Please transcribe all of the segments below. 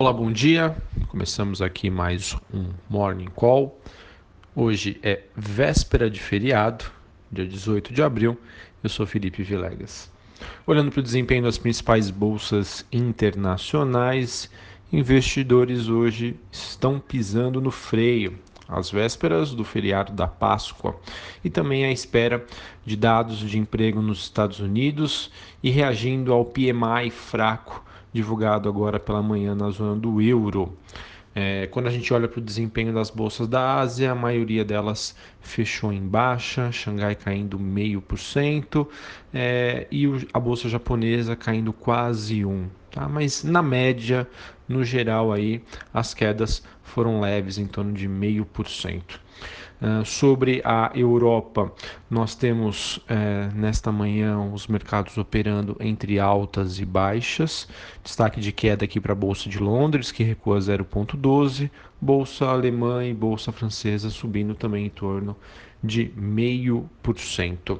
Olá, bom dia. Começamos aqui mais um Morning Call. Hoje é véspera de feriado, dia 18 de abril. Eu sou Felipe Vilegas. Olhando para o desempenho das principais bolsas internacionais, investidores hoje estão pisando no freio, às vésperas do feriado da Páscoa, e também à espera de dados de emprego nos Estados Unidos e reagindo ao PMI fraco divulgado agora pela manhã na zona do euro. É, quando a gente olha para o desempenho das bolsas da Ásia, a maioria delas fechou em baixa, Xangai caindo meio por cento é, e a bolsa japonesa caindo quase um. Tá? Mas na média, no geral aí, as quedas foram leves, em torno de meio por cento. Uh, sobre a Europa, nós temos uh, nesta manhã os mercados operando entre altas e baixas. Destaque de queda aqui para a Bolsa de Londres, que recua 0,12, Bolsa Alemã e Bolsa Francesa subindo também em torno de 0,5%.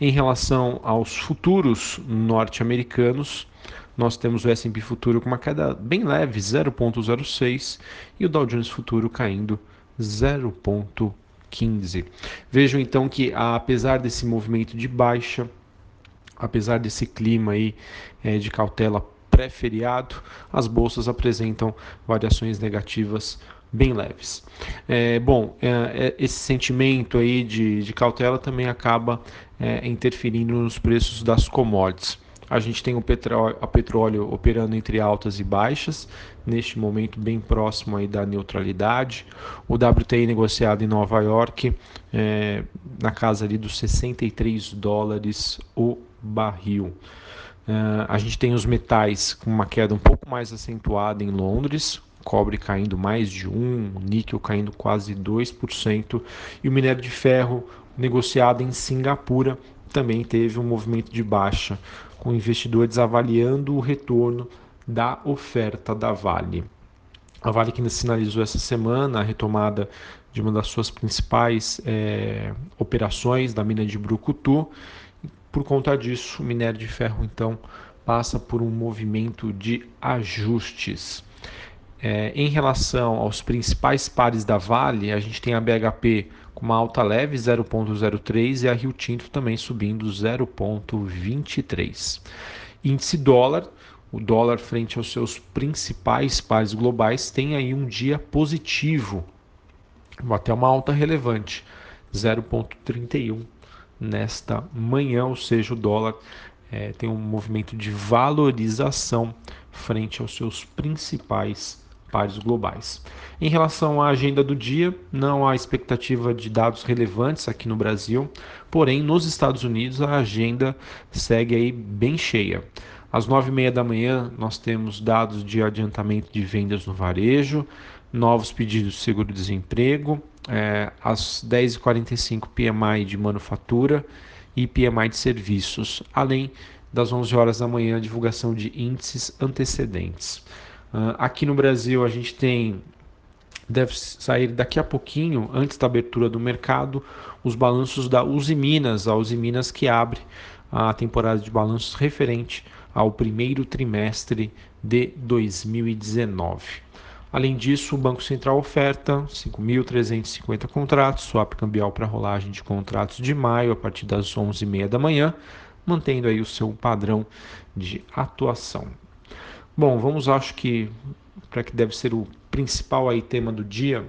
Em relação aos futuros norte-americanos, nós temos o S&P futuro com uma queda bem leve, 0,06, e o Dow Jones futuro caindo 0,15. Vejam então que apesar desse movimento de baixa, apesar desse clima aí é, de cautela pré-feriado, as bolsas apresentam variações negativas bem leves. É, bom, é, é esse sentimento aí de, de cautela também acaba é, interferindo nos preços das commodities. A gente tem o petróleo, a petróleo operando entre altas e baixas, neste momento bem próximo aí da neutralidade. O WTI negociado em Nova York é, na casa ali dos 63 dólares o barril. Uh, a gente tem os metais com uma queda um pouco mais acentuada em Londres, cobre caindo mais de 1, níquel caindo quase 2%, e o minério de ferro negociado em Singapura também teve um movimento de baixa, com investidores avaliando o retorno da oferta da Vale. A Vale que sinalizou essa semana a retomada de uma das suas principais é, operações da mina de Brucutu. Por conta disso, o minério de ferro então passa por um movimento de ajustes. É, em relação aos principais pares da Vale, a gente tem a BHP com uma alta leve 0,03 e a Rio Tinto também subindo 0,23. Índice dólar, o dólar frente aos seus principais pares globais tem aí um dia positivo, até uma alta relevante, 0,31 nesta manhã, ou seja, o dólar é, tem um movimento de valorização frente aos seus principais pares globais. Em relação à agenda do dia, não há expectativa de dados relevantes aqui no Brasil, porém nos Estados Unidos a agenda segue aí bem cheia. Às nove e meia da manhã nós temos dados de adiantamento de vendas no varejo, novos pedidos de seguro-desemprego, é, às 10h45 PMI de manufatura e PMI de serviços, além das 11 horas da manhã divulgação de índices antecedentes. Uh, aqui no Brasil a gente tem deve sair daqui a pouquinho, antes da abertura do mercado, os balanços da Uzi Minas, a Uzi Minas que abre a temporada de balanços referente ao primeiro trimestre de 2019. Além disso, o Banco Central oferta 5.350 contratos, swap cambial para rolagem de contratos de maio a partir das 11h30 da manhã, mantendo aí o seu padrão de atuação. Bom, vamos acho que para que deve ser o principal aí tema do dia.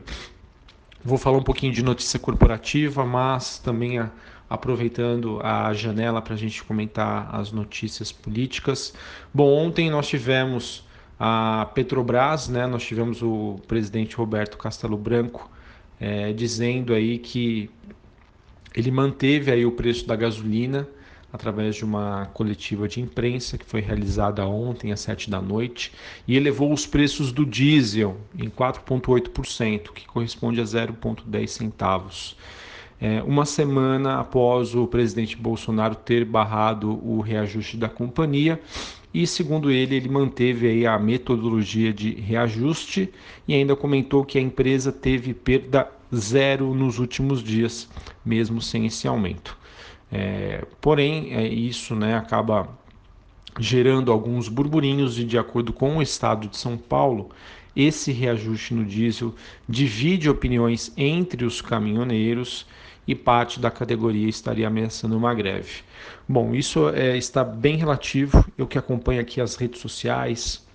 Vou falar um pouquinho de notícia corporativa, mas também a, aproveitando a janela para a gente comentar as notícias políticas. Bom, ontem nós tivemos a Petrobras, né? Nós tivemos o presidente Roberto Castelo Branco é, dizendo aí que ele manteve aí o preço da gasolina através de uma coletiva de imprensa que foi realizada ontem às 7 da noite e elevou os preços do diesel em 4,8%, que corresponde a 0,10 centavos. É, uma semana após o presidente Bolsonaro ter barrado o reajuste da companhia, e segundo ele, ele manteve aí a metodologia de reajuste e ainda comentou que a empresa teve perda zero nos últimos dias, mesmo sem esse aumento. É, porém, é, isso né, acaba gerando alguns burburinhos e de acordo com o estado de São Paulo, esse reajuste no diesel divide opiniões entre os caminhoneiros e parte da categoria estaria ameaçando uma greve. Bom, isso é, está bem relativo. Eu que acompanho aqui as redes sociais,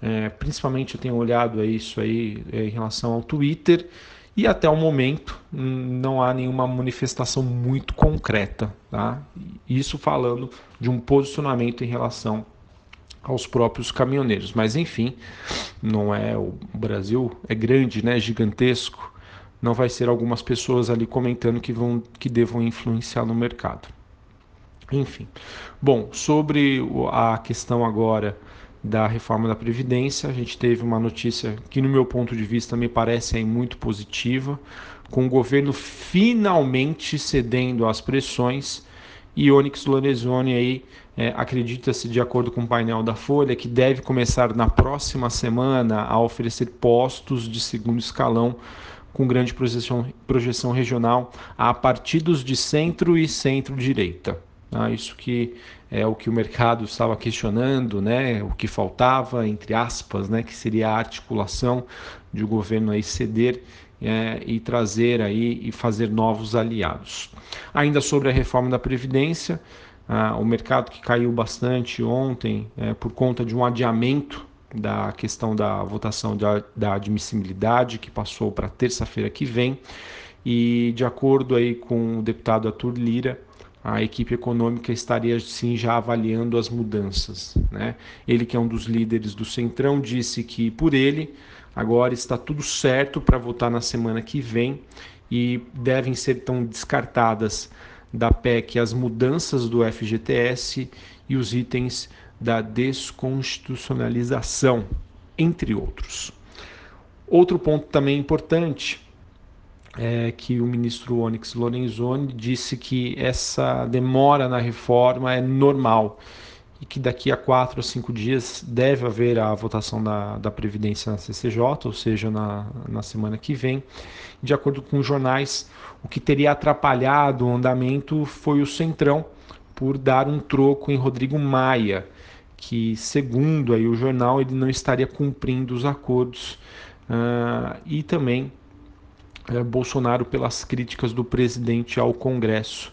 é, principalmente eu tenho olhado isso aí é, em relação ao Twitter e até o momento não há nenhuma manifestação muito concreta, tá? Isso falando de um posicionamento em relação aos próprios caminhoneiros. Mas enfim, não é o Brasil é grande, né, gigantesco. Não vai ser algumas pessoas ali comentando que vão que devam influenciar no mercado. Enfim. Bom, sobre a questão agora da reforma da Previdência, a gente teve uma notícia que, no meu ponto de vista, me parece aí muito positiva, com o governo finalmente cedendo às pressões e Onyx Lorenzoni aí é, acredita-se, de acordo com o painel da Folha, que deve começar na próxima semana a oferecer postos de segundo escalão com grande projeção, projeção regional a partidos de centro e centro-direita. Ah, isso que é o que o mercado estava questionando, né? o que faltava, entre aspas, né? que seria a articulação de o governo aí ceder é, e trazer aí e fazer novos aliados. Ainda sobre a reforma da Previdência, ah, o mercado que caiu bastante ontem é, por conta de um adiamento da questão da votação da, da admissibilidade, que passou para terça-feira que vem, e de acordo aí com o deputado Arthur Lira, a equipe econômica estaria sim já avaliando as mudanças. Né? Ele, que é um dos líderes do Centrão, disse que por ele agora está tudo certo para votar na semana que vem e devem ser tão descartadas da PEC as mudanças do FGTS e os itens da desconstitucionalização, entre outros. Outro ponto também importante é, que o ministro Onyx Lorenzoni disse que essa demora na reforma é normal e que daqui a quatro ou cinco dias deve haver a votação da, da Previdência na CCJ, ou seja, na, na semana que vem. De acordo com os jornais, o que teria atrapalhado o andamento foi o Centrão por dar um troco em Rodrigo Maia, que, segundo aí o jornal, ele não estaria cumprindo os acordos. Uh, e também é, Bolsonaro pelas críticas do presidente ao Congresso.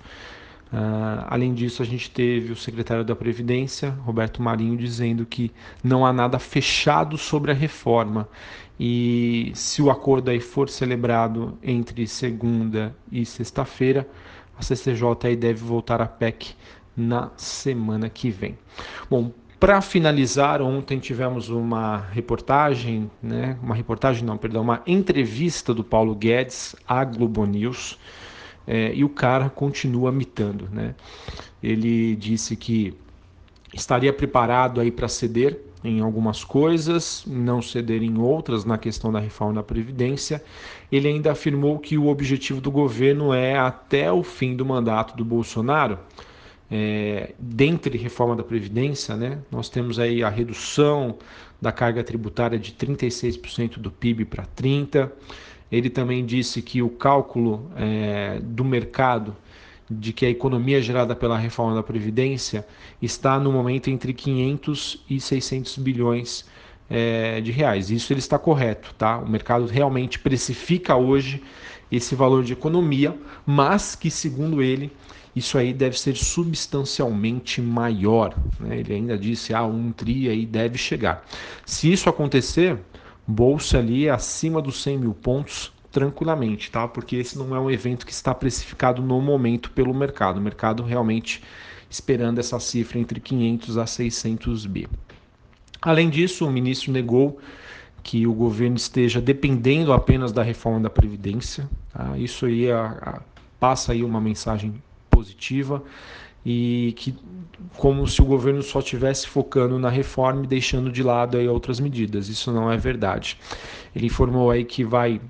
Uh, além disso, a gente teve o secretário da Previdência, Roberto Marinho, dizendo que não há nada fechado sobre a reforma e se o acordo aí for celebrado entre segunda e sexta-feira, a CCJ aí deve voltar à PEC na semana que vem. Bom, para finalizar, ontem tivemos uma reportagem, né, uma reportagem não, perdão, uma entrevista do Paulo Guedes à Globo News, é, e o cara continua mitando, né? Ele disse que estaria preparado aí para ceder em algumas coisas, não ceder em outras na questão da reforma da previdência. Ele ainda afirmou que o objetivo do governo é até o fim do mandato do Bolsonaro é, dentre reforma da Previdência, né, nós temos aí a redução da carga tributária de 36% do PIB para 30%. Ele também disse que o cálculo é, do mercado de que a economia gerada pela reforma da Previdência está no momento entre 500 e 600 bilhões é, de reais. Isso ele está correto, tá? O mercado realmente precifica hoje esse valor de economia, mas que segundo ele isso aí deve ser substancialmente maior. Né? Ele ainda disse, ah, um TRI aí deve chegar. Se isso acontecer, bolsa ali acima dos 100 mil pontos tranquilamente, tá? Porque esse não é um evento que está precificado no momento pelo mercado. O mercado realmente esperando essa cifra entre 500 a 600 bi. Além disso, o ministro negou que o governo esteja dependendo apenas da reforma da Previdência. Tá? Isso aí a, a, passa aí uma mensagem positiva e que como se o governo só estivesse focando na reforma e deixando de lado aí outras medidas. Isso não é verdade. Ele informou aí que vai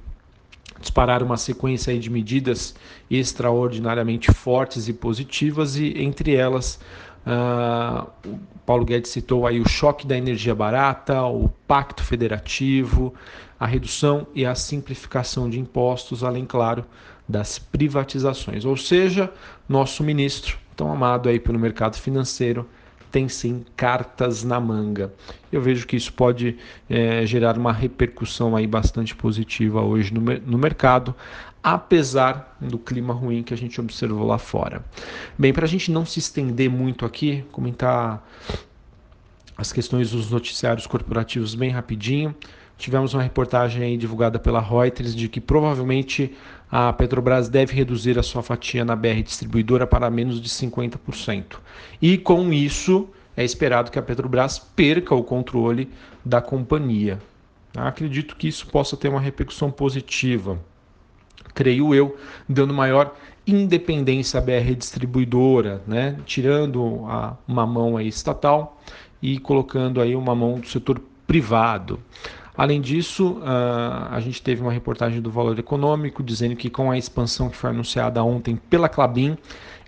disparar uma sequência de medidas extraordinariamente fortes e positivas e entre elas uh, o Paulo Guedes citou aí o choque da energia barata, o pacto federativo, a redução e a simplificação de impostos, além claro das privatizações. Ou seja, nosso ministro, tão amado aí pelo mercado financeiro, tem sim cartas na manga. Eu vejo que isso pode é, gerar uma repercussão aí bastante positiva hoje no, no mercado, apesar do clima ruim que a gente observou lá fora. Bem, para a gente não se estender muito aqui, comentar as questões dos noticiários corporativos bem rapidinho. Tivemos uma reportagem divulgada pela Reuters de que provavelmente a Petrobras deve reduzir a sua fatia na BR distribuidora para menos de 50%. E com isso, é esperado que a Petrobras perca o controle da companhia. Acredito que isso possa ter uma repercussão positiva, creio eu, dando maior independência à BR distribuidora, né? tirando a, uma mão aí estatal e colocando aí uma mão do setor privado. Além disso, uh, a gente teve uma reportagem do Valor Econômico dizendo que com a expansão que foi anunciada ontem pela Clabin,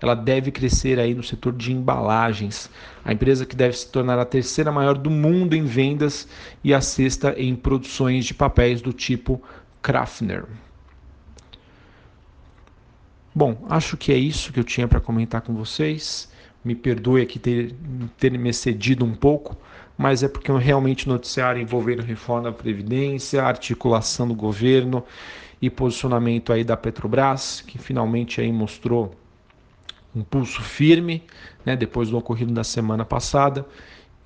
ela deve crescer aí no setor de embalagens. A empresa que deve se tornar a terceira maior do mundo em vendas e a sexta em produções de papéis do tipo Kraftner. Bom, acho que é isso que eu tinha para comentar com vocês. Me perdoe aqui ter, ter me excedido um pouco, mas é porque realmente o noticiário envolvendo reforma da Previdência, articulação do governo e posicionamento aí da Petrobras, que finalmente aí mostrou um pulso firme, né, depois do ocorrido da semana passada,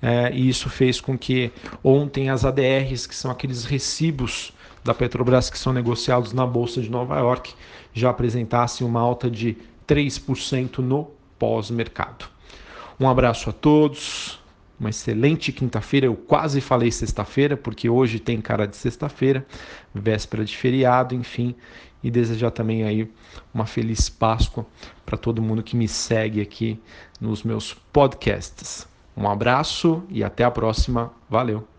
é, e isso fez com que ontem as ADRs, que são aqueles recibos da Petrobras que são negociados na Bolsa de Nova York, já apresentassem uma alta de 3% no pós-mercado. Um abraço a todos, uma excelente quinta-feira. Eu quase falei sexta-feira, porque hoje tem cara de sexta-feira, véspera de feriado, enfim. E desejar também aí uma feliz Páscoa para todo mundo que me segue aqui nos meus podcasts. Um abraço e até a próxima. Valeu!